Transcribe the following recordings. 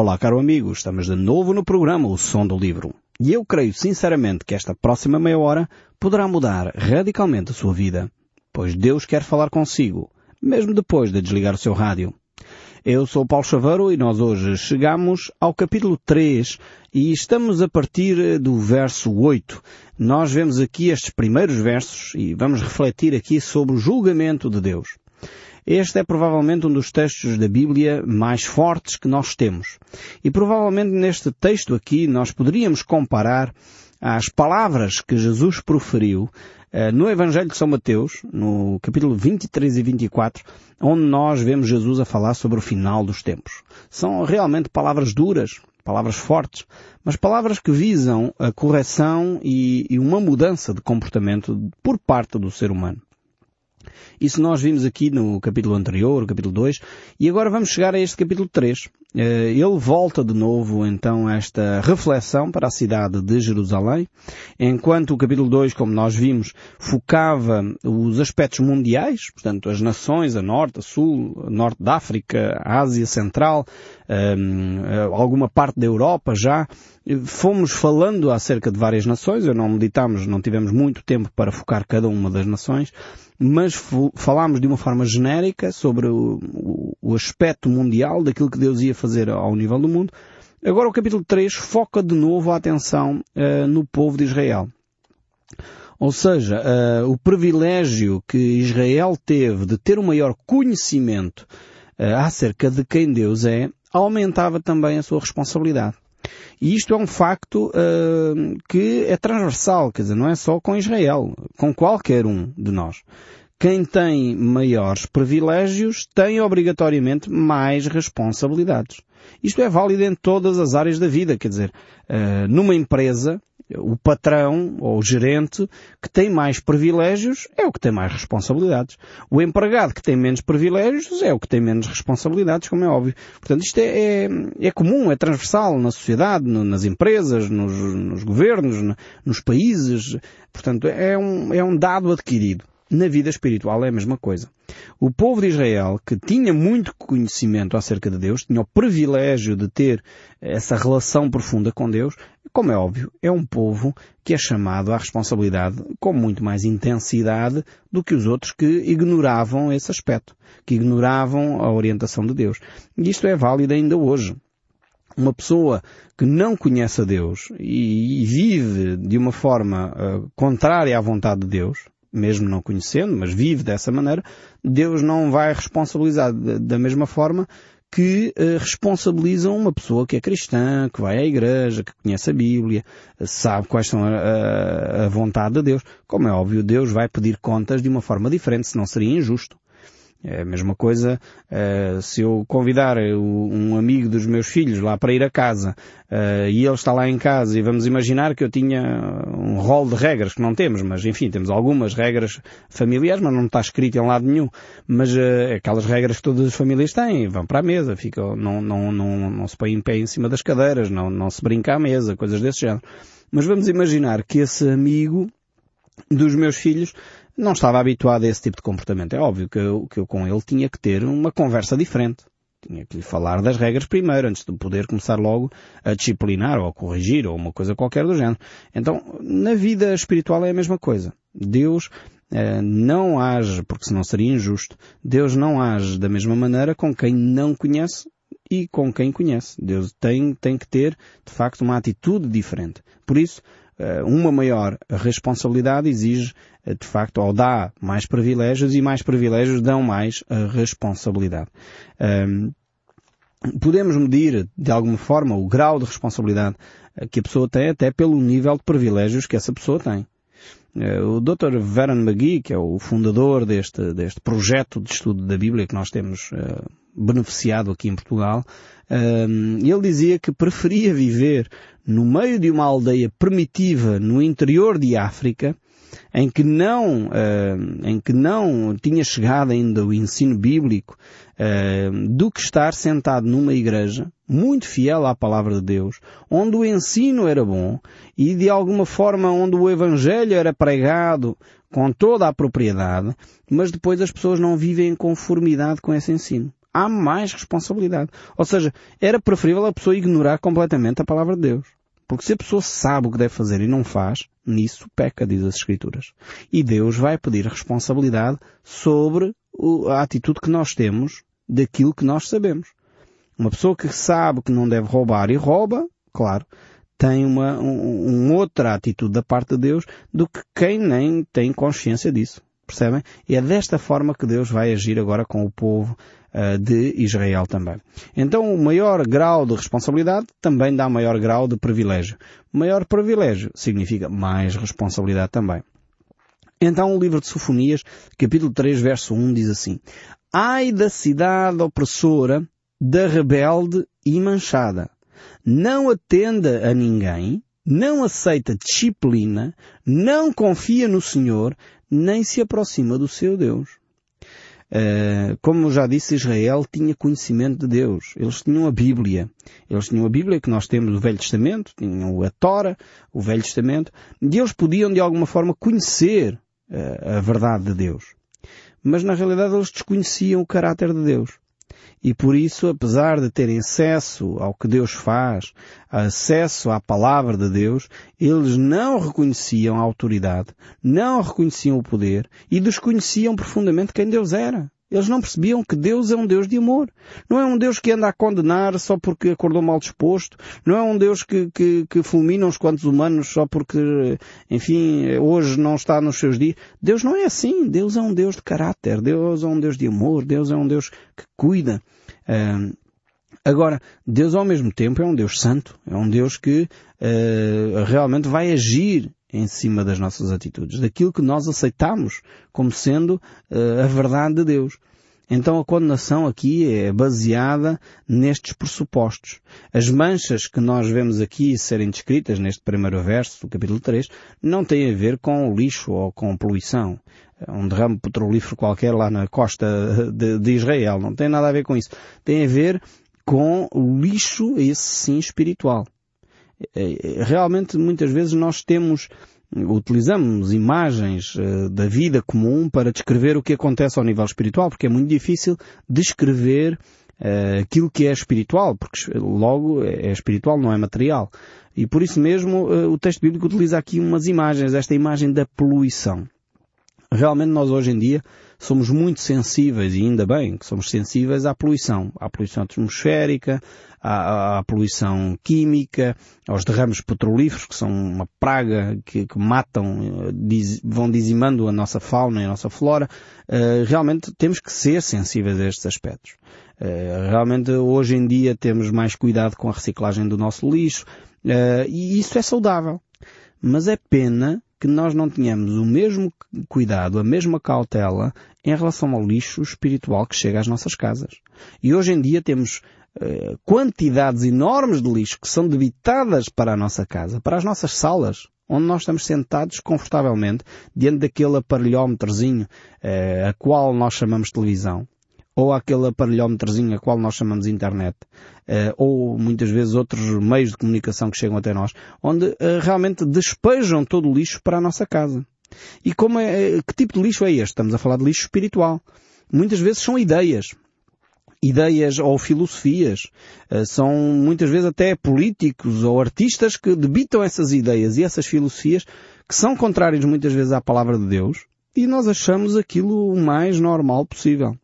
Olá, caro amigo, estamos de novo no programa O Som do Livro. E eu creio sinceramente que esta próxima meia hora poderá mudar radicalmente a sua vida, pois Deus quer falar consigo, mesmo depois de desligar o seu rádio. Eu sou Paulo Chaveiro e nós hoje chegamos ao capítulo 3 e estamos a partir do verso 8. Nós vemos aqui estes primeiros versos e vamos refletir aqui sobre o julgamento de Deus. Este é provavelmente um dos textos da Bíblia mais fortes que nós temos. E provavelmente neste texto aqui nós poderíamos comparar às palavras que Jesus proferiu eh, no Evangelho de São Mateus, no capítulo 23 e 24, onde nós vemos Jesus a falar sobre o final dos tempos. São realmente palavras duras, palavras fortes, mas palavras que visam a correção e, e uma mudança de comportamento por parte do ser humano. Isso nós vimos aqui no capítulo anterior, capítulo 2, e agora vamos chegar a este capítulo 3. Eh, ele volta de novo então a esta reflexão para a cidade de Jerusalém, enquanto o capítulo 2, como nós vimos, focava os aspectos mundiais, portanto as nações, a norte, a sul, a norte da África, a Ásia Central, ehm, alguma parte da Europa já, fomos falando acerca de várias nações, eu não meditamos, não tivemos muito tempo para focar cada uma das nações, mas falámos de uma forma genérica sobre o, o, o aspecto mundial daquilo que Deus ia fazer ao nível do mundo. Agora o capítulo 3 foca de novo a atenção uh, no povo de Israel. Ou seja, uh, o privilégio que Israel teve de ter um maior conhecimento uh, acerca de quem Deus é, aumentava também a sua responsabilidade. E isto é um facto uh, que é transversal, quer dizer, não é só com Israel, com qualquer um de nós. Quem tem maiores privilégios tem obrigatoriamente mais responsabilidades. Isto é válido em todas as áreas da vida, quer dizer, uh, numa empresa, o patrão ou o gerente que tem mais privilégios é o que tem mais responsabilidades. O empregado que tem menos privilégios é o que tem menos responsabilidades, como é óbvio. Portanto, isto é, é, é comum, é transversal na sociedade, no, nas empresas, nos, nos governos, no, nos países. Portanto, é um, é um dado adquirido. Na vida espiritual é a mesma coisa. O povo de Israel, que tinha muito conhecimento acerca de Deus, tinha o privilégio de ter essa relação profunda com Deus, como é óbvio, é um povo que é chamado à responsabilidade com muito mais intensidade do que os outros que ignoravam esse aspecto, que ignoravam a orientação de Deus. E isto é válido ainda hoje. Uma pessoa que não conhece a Deus e, vive de uma forma uh, contrária à vontade de Deus, mesmo não conhecendo, mas vive dessa maneira, Deus não vai responsabilizar da mesma forma que uh, responsabilizam uma pessoa que é cristã, que vai à igreja, que conhece a Bíblia, sabe quais são a, a vontade de Deus. Como é óbvio, Deus vai pedir contas de uma forma diferente, senão seria injusto. É a mesma coisa uh, se eu convidar um amigo dos meus filhos lá para ir a casa uh, e ele está lá em casa e vamos imaginar que eu tinha um rol de regras que não temos, mas enfim, temos algumas regras familiares, mas não está escrito em lado nenhum. Mas uh, aquelas regras que todas as famílias têm, vão para a mesa, ficam, não, não, não, não se põe em pé em cima das cadeiras, não, não se brinca à mesa, coisas desse género. Mas vamos imaginar que esse amigo dos meus filhos não estava habituado a esse tipo de comportamento. É óbvio que eu, que eu com ele tinha que ter uma conversa diferente. Tinha que lhe falar das regras primeiro, antes de poder começar logo a disciplinar ou a corrigir ou uma coisa qualquer do género. Então, na vida espiritual é a mesma coisa. Deus eh, não age, porque senão seria injusto, Deus não age da mesma maneira com quem não conhece e com quem conhece. Deus tem, tem que ter, de facto, uma atitude diferente. Por isso, uma maior responsabilidade exige, eh, de facto, ou dá mais privilégios e mais privilégios dão mais eh, responsabilidade. Podemos medir, de alguma forma, o grau de responsabilidade que a pessoa tem até pelo nível de privilégios que essa pessoa tem. O Dr. Veron McGee, que é o fundador deste, deste projeto de estudo da Bíblia que nós temos beneficiado aqui em Portugal, ele dizia que preferia viver no meio de uma aldeia primitiva no interior de África, em que não, uh, em que não tinha chegado ainda o ensino bíblico, uh, do que estar sentado numa igreja, muito fiel à palavra de Deus, onde o ensino era bom e de alguma forma onde o evangelho era pregado com toda a propriedade, mas depois as pessoas não vivem em conformidade com esse ensino há mais responsabilidade. Ou seja, era preferível a pessoa ignorar completamente a palavra de Deus. Porque se a pessoa sabe o que deve fazer e não faz, nisso peca, diz as Escrituras. E Deus vai pedir responsabilidade sobre a atitude que nós temos daquilo que nós sabemos. Uma pessoa que sabe que não deve roubar e rouba, claro, tem uma um, outra atitude da parte de Deus do que quem nem tem consciência disso. Percebem? E é desta forma que Deus vai agir agora com o povo uh, de Israel também. Então o maior grau de responsabilidade também dá maior grau de privilégio. Maior privilégio significa mais responsabilidade também. Então o livro de Sofonias, capítulo 3, verso 1 diz assim, Ai da cidade opressora, da rebelde e manchada. Não atenda a ninguém, não aceita disciplina, não confia no Senhor, nem se aproxima do seu Deus. Uh, como já disse, Israel tinha conhecimento de Deus. Eles tinham a Bíblia. Eles tinham a Bíblia que nós temos do Velho Testamento, tinham a Tora, o Velho Testamento, e eles podiam de alguma forma conhecer uh, a verdade de Deus. Mas na realidade eles desconheciam o caráter de Deus. E por isso, apesar de terem acesso ao que Deus faz, acesso à palavra de Deus, eles não reconheciam a autoridade, não reconheciam o poder e desconheciam profundamente quem Deus era. Eles não percebiam que Deus é um Deus de amor. Não é um Deus que anda a condenar só porque acordou mal disposto. Não é um Deus que, que, que fulmina uns quantos humanos só porque, enfim, hoje não está nos seus dias. Deus não é assim. Deus é um Deus de caráter. Deus é um Deus de amor. Deus é um Deus que cuida. Uh, Agora, Deus ao mesmo tempo é um Deus santo, é um Deus que uh, realmente vai agir em cima das nossas atitudes, daquilo que nós aceitamos como sendo uh, a verdade de Deus. Então a condenação aqui é baseada nestes pressupostos. As manchas que nós vemos aqui serem descritas neste primeiro verso do capítulo 3 não têm a ver com lixo ou com poluição. Um derrame petrolífero qualquer lá na costa de, de Israel. Não tem nada a ver com isso. Tem a ver com lixo, esse sim, espiritual. É, é, realmente muitas vezes nós temos utilizamos imagens uh, da vida comum para descrever o que acontece ao nível espiritual, porque é muito difícil descrever uh, aquilo que é espiritual, porque logo é, é espiritual, não é material. E por isso mesmo o texto bíblico utiliza aqui umas imagens, esta imagem da poluição. Realmente nós hoje em dia somos muito sensíveis, e ainda bem que somos sensíveis à poluição, à poluição atmosférica, à, à poluição química, aos derrames petrolíferos, que são uma praga que, que matam, diz, vão dizimando a nossa fauna e a nossa flora. Uh, realmente temos que ser sensíveis a estes aspectos. Uh, realmente hoje em dia temos mais cuidado com a reciclagem do nosso lixo, uh, e isso é saudável. Mas é pena que nós não tenhamos o mesmo cuidado, a mesma cautela em relação ao lixo espiritual que chega às nossas casas. E hoje em dia temos uh, quantidades enormes de lixo que são debitadas para a nossa casa, para as nossas salas, onde nós estamos sentados confortavelmente diante daquele aparelhómetrozinho uh, a qual nós chamamos televisão ou aquele aparelhómetrozinho a qual nós chamamos internet, uh, ou muitas vezes outros meios de comunicação que chegam até nós, onde uh, realmente despejam todo o lixo para a nossa casa. E como é, eh, que tipo de lixo é este? Estamos a falar de lixo espiritual. Muitas vezes são ideias. Ideias ou filosofias. São muitas vezes até políticos ou artistas que debitam essas ideias e essas filosofias que são contrárias muitas vezes à palavra de Deus e nós achamos aquilo o mais normal possível.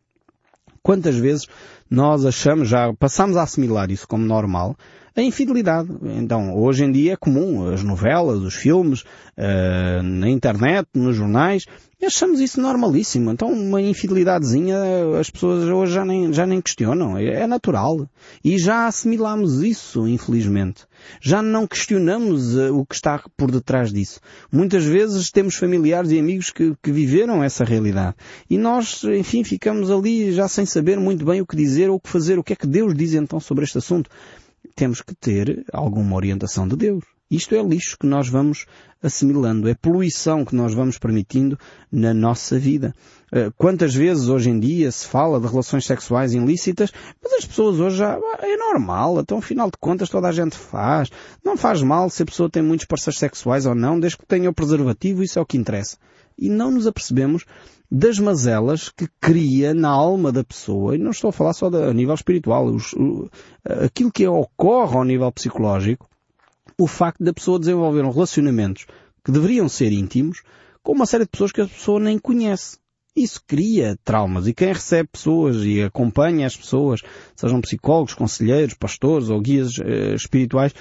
Quantas vezes nós achamos, já passamos a assimilar isso como normal, a infidelidade. Então, hoje em dia é comum, as novelas, os filmes, uh, na internet, nos jornais, achamos isso normalíssimo. Então, uma infidelidadezinha, as pessoas hoje já nem, já nem questionam. É, é natural. E já assimilamos isso, infelizmente. Já não questionamos uh, o que está por detrás disso. Muitas vezes temos familiares e amigos que, que viveram essa realidade. E nós, enfim, ficamos ali já sem saber muito bem o que dizer ou o que fazer. O que é que Deus diz então sobre este assunto? Temos que ter alguma orientação de Deus. Isto é lixo que nós vamos assimilando, é poluição que nós vamos permitindo na nossa vida. Eh, quantas vezes hoje em dia se fala de relações sexuais ilícitas, mas as pessoas hoje já, é normal, então afinal de contas toda a gente faz. Não faz mal se a pessoa tem muitos parceiros sexuais ou não, desde que tenha o preservativo, isso é o que interessa. E não nos apercebemos das mazelas que cria na alma da pessoa, e não estou a falar só a nível espiritual, os, o, aquilo que ocorre ao nível psicológico, o facto da pessoa desenvolver relacionamentos que deveriam ser íntimos com uma série de pessoas que a pessoa nem conhece. Isso cria traumas. E quem recebe pessoas e acompanha as pessoas, sejam psicólogos, conselheiros, pastores ou guias eh, espirituais,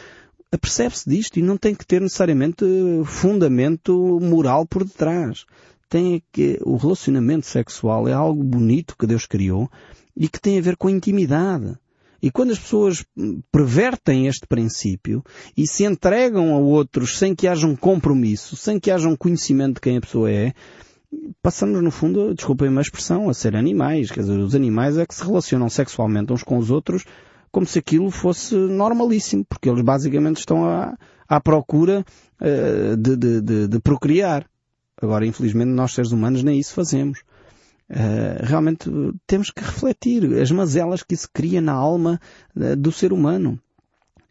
apercebe-se disto e não tem que ter necessariamente fundamento moral por detrás tem que o relacionamento sexual é algo bonito que Deus criou e que tem a ver com a intimidade. E quando as pessoas pervertem este princípio e se entregam a outros sem que haja um compromisso, sem que haja um conhecimento de quem a pessoa é, passamos no fundo, desculpem uma expressão, a ser animais. Quer dizer, os animais é que se relacionam sexualmente uns com os outros como se aquilo fosse normalíssimo, porque eles basicamente estão à, à procura uh, de, de, de, de procriar. Agora, infelizmente, nós seres humanos nem isso fazemos. Uh, realmente temos que refletir as mazelas que isso cria na alma uh, do ser humano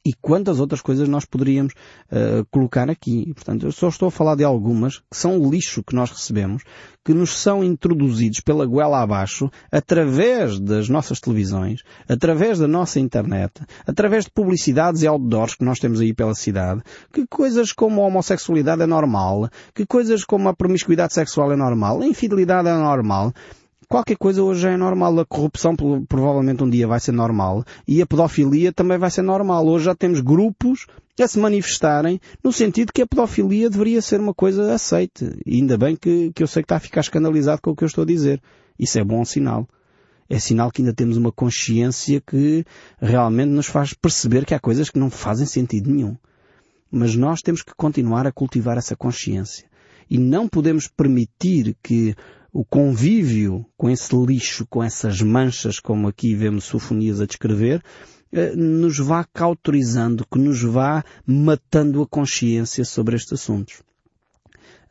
e quantas outras coisas nós poderíamos uh, colocar aqui. Portanto, eu só estou a falar de algumas que são lixo que nós recebemos, que nos são introduzidos pela goela abaixo, através das nossas televisões, através da nossa internet, através de publicidades e outdoors que nós temos aí pela cidade, que coisas como a homossexualidade é normal, que coisas como a promiscuidade sexual é normal, a infidelidade é normal, Qualquer coisa hoje é normal. A corrupção provavelmente um dia vai ser normal. E a pedofilia também vai ser normal. Hoje já temos grupos a se manifestarem no sentido que a pedofilia deveria ser uma coisa aceite. E ainda bem que, que eu sei que está a ficar escandalizado com o que eu estou a dizer. Isso é bom sinal. É sinal que ainda temos uma consciência que realmente nos faz perceber que há coisas que não fazem sentido nenhum. Mas nós temos que continuar a cultivar essa consciência. E não podemos permitir que o convívio com esse lixo, com essas manchas, como aqui vemos Sofonias a descrever, eh, nos vá cauterizando, que nos vá matando a consciência sobre estes assuntos.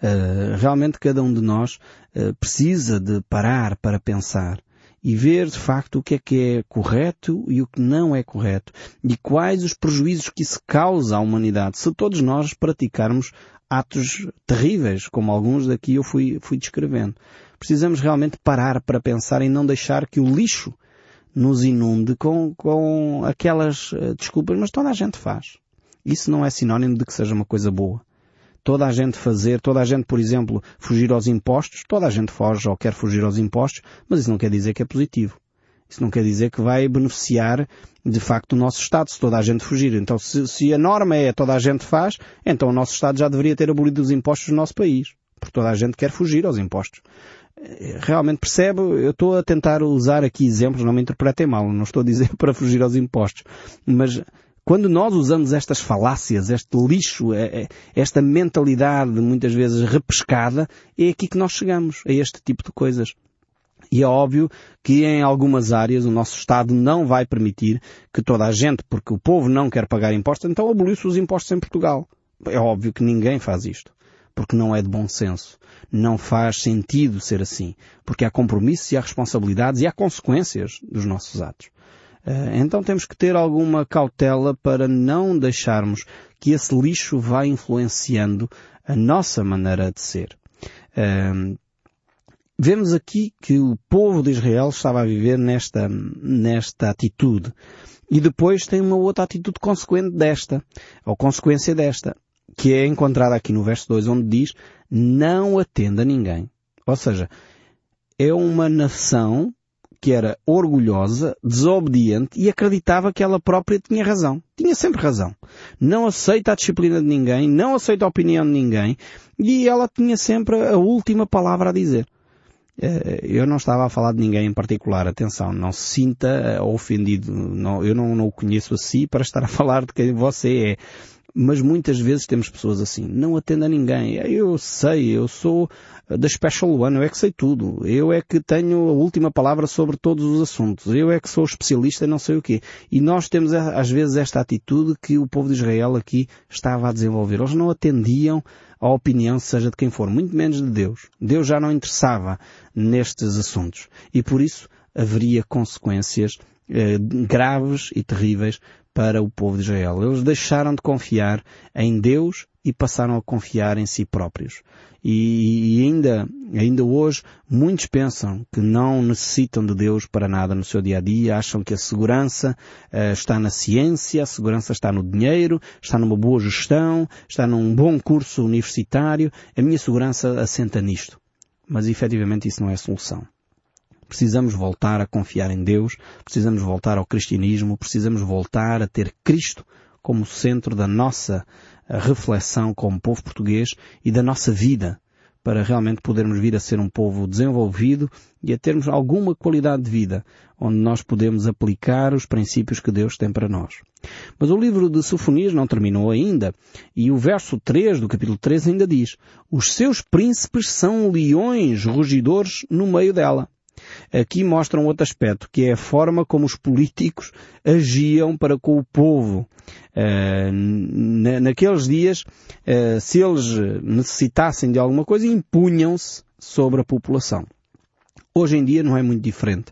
Eh, realmente cada um de nós eh, precisa de parar para pensar e ver de facto o que é que é correto e o que não é correto e quais os prejuízos que isso causa à humanidade se todos nós praticarmos atos terríveis, como alguns daqui eu fui, fui descrevendo. Precisamos realmente parar para pensar e não deixar que o lixo nos inunde com, com aquelas uh, desculpas, mas toda a gente faz. Isso não é sinónimo de que seja uma coisa boa. Toda a gente fazer, toda a gente, por exemplo, fugir aos impostos, toda a gente foge ou quer fugir aos impostos, mas isso não quer dizer que é positivo. Isso não quer dizer que vai beneficiar de facto o nosso Estado, se toda a gente fugir. Então, se, se a norma é toda a gente faz, então o nosso Estado já deveria ter abolido os impostos no nosso país. Porque toda a gente quer fugir aos impostos. Realmente percebe, eu estou a tentar usar aqui exemplos, não me interpretem mal, não estou a dizer para fugir aos impostos. Mas quando nós usamos estas falácias, este lixo, é, é, esta mentalidade muitas vezes repescada, é aqui que nós chegamos, a este tipo de coisas. E é óbvio que em algumas áreas o nosso Estado não vai permitir que toda a gente, porque o povo não quer pagar impostos, então aboliu-se os impostos em Portugal. É óbvio que ninguém faz isto. Porque não é de bom senso. Não faz sentido ser assim. Porque há compromissos e há responsabilidades e há consequências dos nossos atos. Eh, então temos que ter alguma cautela para não deixarmos que esse lixo vá influenciando a nossa maneira de ser. Eh, Vemos aqui que o povo de Israel estava a viver nesta, nesta atitude. E depois tem uma outra atitude consequente desta, ou consequência desta, que é encontrada aqui no verso 2, onde diz, não atenda ninguém. Ou seja, é uma nação que era orgulhosa, desobediente e acreditava que ela própria tinha razão. Tinha sempre razão. Não aceita a disciplina de ninguém, não aceita a opinião de ninguém e ela tinha sempre a última palavra a dizer. Eh, eu não estava a falar de ninguém em particular, atenção, não se sinta ofendido, eu não, não o conheço assim para estar a falar de quem você é. Mas muitas vezes temos pessoas assim, não atenda a ninguém. Eu sei, eu sou da Special One, eu é que sei tudo. Eu é que tenho a última palavra sobre todos os assuntos. Eu é que sou especialista em não sei o quê. E nós temos às vezes esta atitude que o povo de Israel aqui estava a desenvolver. Eles não atendiam a opinião, seja de quem for, muito menos de Deus. Deus já não interessava nestes assuntos. E por isso haveria consequências eh, graves e terríveis para o povo de Israel. Eles deixaram de confiar em Deus e passaram a confiar em si próprios. E, ainda, ainda hoje, muitos pensam que não necessitam de Deus para nada no seu dia a dia, acham que a segurança uh, está na ciência, a segurança está no dinheiro, está numa boa gestão, está num bom curso universitário, a minha segurança assenta nisto. Mas efetivamente isso não é a solução. Precisamos voltar a confiar em Deus, precisamos voltar ao cristianismo, precisamos voltar a ter Cristo como centro da nossa reflexão como povo português e da nossa vida para realmente podermos vir a ser um povo desenvolvido e a termos alguma qualidade de vida, onde nós podemos aplicar os princípios que Deus tem para nós. Mas o livro de Sofonias não terminou ainda, e o verso 3 do capítulo 3 ainda diz, os seus príncipes são leões rugidores no meio dela. Aqui mostra um outro aspecto, que é a forma como os políticos agiam para com o povo. Uh, naqueles dias, uh, se eles necessitassem de alguma coisa, impunham-se sobre a população. Hoje em dia não é muito diferente.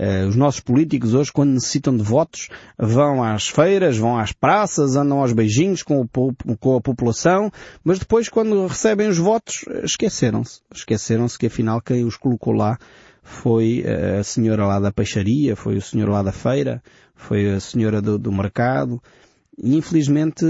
Uh, os nossos políticos hoje, quando necessitam de votos, vão às feiras, vão às praças, andam aos beijinhos com, o, com a população, mas depois, quando recebem os votos, esqueceram-se. Esqueceram-se que afinal quem os colocou lá foi eh, a senhora lá da peixaria, foi o senhor lá da feira, foi a senhora do, do mercado. E infelizmente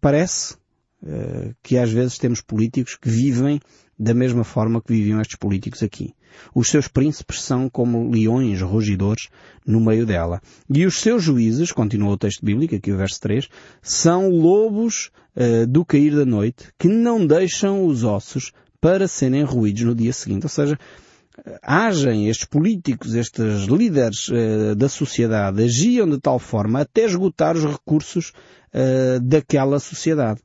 parece uh, que às vezes temos políticos que vivem da mesma forma que viviam estes políticos aqui. Os seus príncipes são como leões rugidores no meio dela. E os seus juízes, continua o texto bíblico, aqui o verso 3, são lobos uh, do cair da noite que não deixam os ossos para serem ruídos no dia seguinte. Ou seja, agem, estes políticos, estes líderes uh, da sociedade, agiam de tal forma até esgotar os recursos uh, daquela sociedade.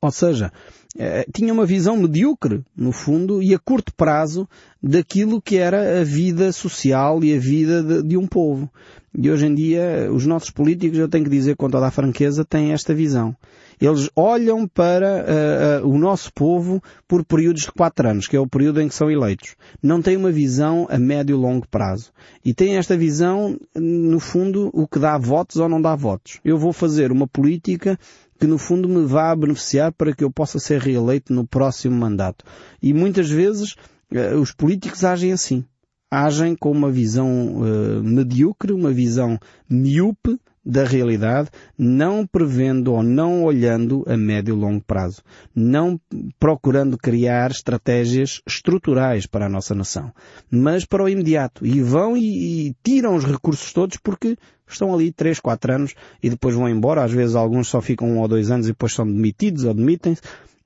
Ou seja, uh, tinha uma visão medíocre, no fundo, e a curto prazo daquilo que era a vida social e a vida de, de um povo. E hoje em dia, os nossos políticos, eu tenho que dizer com toda a franqueza, têm esta visão. Eles olham para uh, uh, o nosso povo por períodos de quatro anos, que é o período em que são eleitos. Não têm uma visão a médio e longo prazo. E têm esta visão, no fundo, o que dá votos ou não dá votos. Eu vou fazer uma política que no fundo me vá beneficiar para que eu possa ser reeleito no próximo mandato. E muitas vezes uh, os políticos agem assim. Agem com uma visão medíocre, uma visão miúpe, da realidade, não prevendo ou não olhando a médio e longo prazo, não procurando criar estratégias estruturais para a nossa nação, mas para o imediato. E vão e, e tiram os recursos todos porque estão ali três, quatro anos e depois vão embora. Às vezes alguns só ficam um ou dois anos e depois são demitidos ou demitem-se.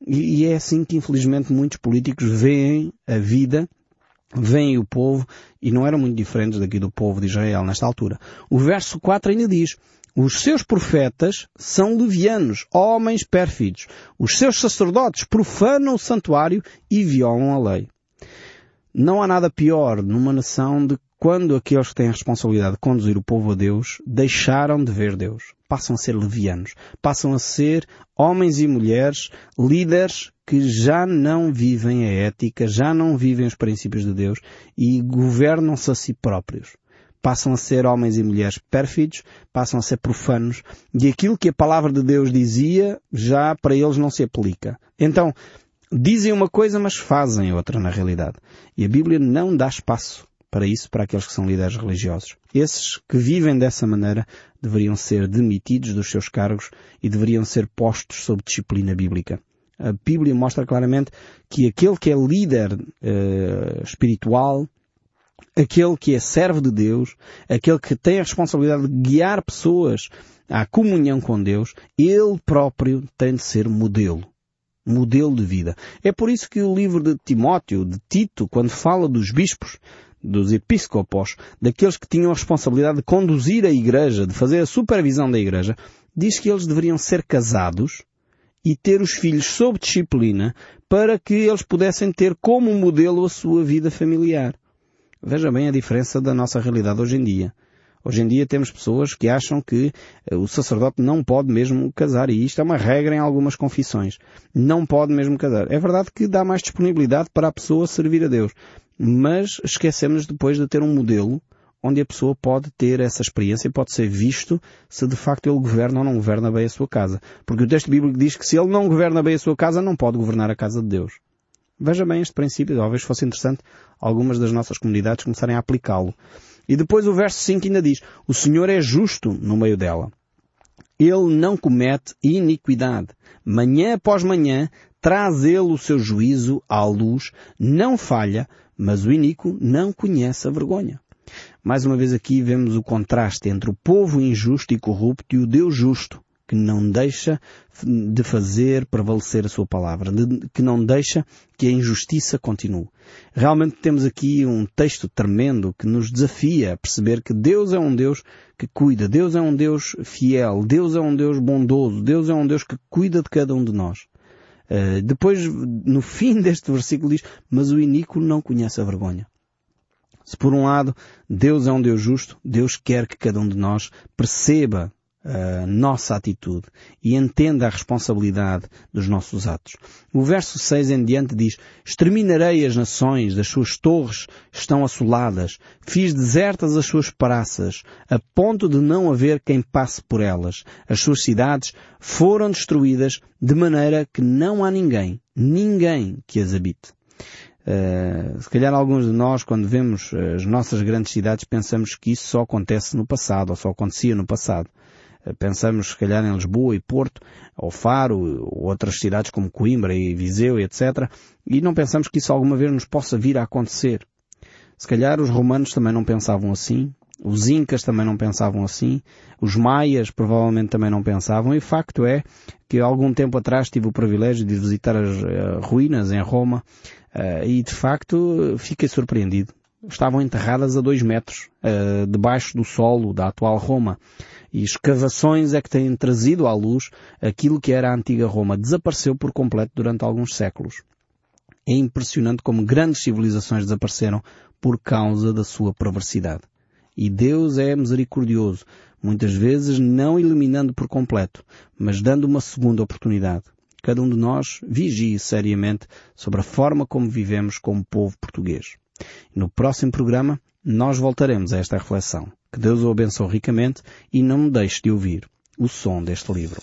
E, e é assim que infelizmente muitos políticos veem a vida vem o povo e não eram muito diferentes daqui do povo de Israel nesta altura. O verso 4 ainda diz, os seus profetas são levianos, homens pérfidos. Os seus sacerdotes profanam o santuário e violam a lei. Não há nada pior numa nação de quando aqueles que têm a responsabilidade de conduzir o povo a Deus deixaram de ver Deus. Passam a ser levianos. Passam a ser homens e mulheres, líderes que já não vivem a ética, já não vivem os princípios de Deus e governam-se a si próprios. Passam a ser homens e mulheres pérfidos, passam a ser profanos, e aquilo que a palavra de Deus dizia já para eles não se aplica. Então, dizem uma coisa, mas fazem outra na realidade. E a Bíblia não dá espaço para isso para aqueles que são líderes religiosos. Esses que vivem dessa maneira deveriam ser demitidos dos seus cargos e deveriam ser postos sob disciplina bíblica. A Bíblia mostra claramente que aquele que é líder uh, espiritual, aquele que é servo de Deus, aquele que tem a responsabilidade de guiar pessoas à comunhão com Deus, ele próprio tem de ser modelo modelo de vida. É por isso que o livro de Timóteo, de Tito, quando fala dos bispos, dos episcopos, daqueles que tinham a responsabilidade de conduzir a igreja, de fazer a supervisão da igreja, diz que eles deveriam ser casados e ter os filhos sob disciplina para que eles pudessem ter como modelo a sua vida familiar. Veja bem a diferença da nossa realidade hoje em dia. Hoje em dia temos pessoas que acham que eh, o sacerdote não pode mesmo casar e isto é uma regra em algumas confissões. Não pode mesmo casar. É verdade que dá mais disponibilidade para a pessoa servir a Deus, mas esquecemos depois de ter um modelo onde a pessoa pode ter essa experiência e pode ser visto se de facto ele governa ou não governa bem a sua casa. Porque o texto bíblico diz que se ele não governa bem a sua casa, não pode governar a casa de Deus. Veja bem este princípio, talvez fosse interessante algumas das nossas comunidades começarem a aplicá-lo. E depois o verso 5 ainda diz, o Senhor é justo no meio dela. Ele não comete iniquidade. Manhã após manhã traz ele o seu juízo à luz, não falha, mas o iníquo não conhece a vergonha. Mais uma vez aqui vemos o contraste entre o povo injusto e corrupto e o Deus justo, que não deixa de fazer prevalecer a sua palavra, que não deixa que a injustiça continue. Realmente temos aqui um texto tremendo que nos desafia a perceber que Deus é um Deus que cuida, Deus é um Deus fiel, Deus é um Deus bondoso, Deus é um Deus que cuida de cada um de nós. Uh, depois, no fim deste versículo diz, mas o iníquo não conhece a vergonha. Se por um lado Deus é um Deus justo, Deus quer que cada um de nós perceba nossa atitude e entenda a responsabilidade dos nossos atos. O verso 6 em diante diz, exterminarei as nações, das suas torres estão assoladas, fiz desertas as suas praças, a ponto de não haver quem passe por elas. As suas cidades foram destruídas de maneira que não há ninguém, ninguém que as habite. Uh, se calhar alguns de nós, quando vemos as nossas grandes cidades, pensamos que isso só acontece no passado, ou só acontecia no passado. Pensamos, se calhar, em Lisboa e Porto, ou Faro, ou outras cidades como Coimbra e Viseu, etc. E não pensamos que isso alguma vez nos possa vir a acontecer. Se calhar os romanos também não pensavam assim, os incas também não pensavam assim, os maias provavelmente também não pensavam, e facto é que algum tempo atrás tive o privilégio de visitar as uh, ruínas em Roma, uh, e de facto fiquei surpreendido. Estavam enterradas a dois metros, uh, debaixo do solo da atual Roma. E escavações é que têm trazido à luz aquilo que era a antiga Roma. Desapareceu por completo durante alguns séculos. É impressionante como grandes civilizações desapareceram por causa da sua perversidade. E Deus é misericordioso, muitas vezes não eliminando por completo, mas dando uma segunda oportunidade. Cada um de nós vigie seriamente sobre a forma como vivemos como povo português. No próximo programa, nós voltaremos a esta reflexão. Que Deus o abençoe ricamente e não me deixe de ouvir o som deste livro.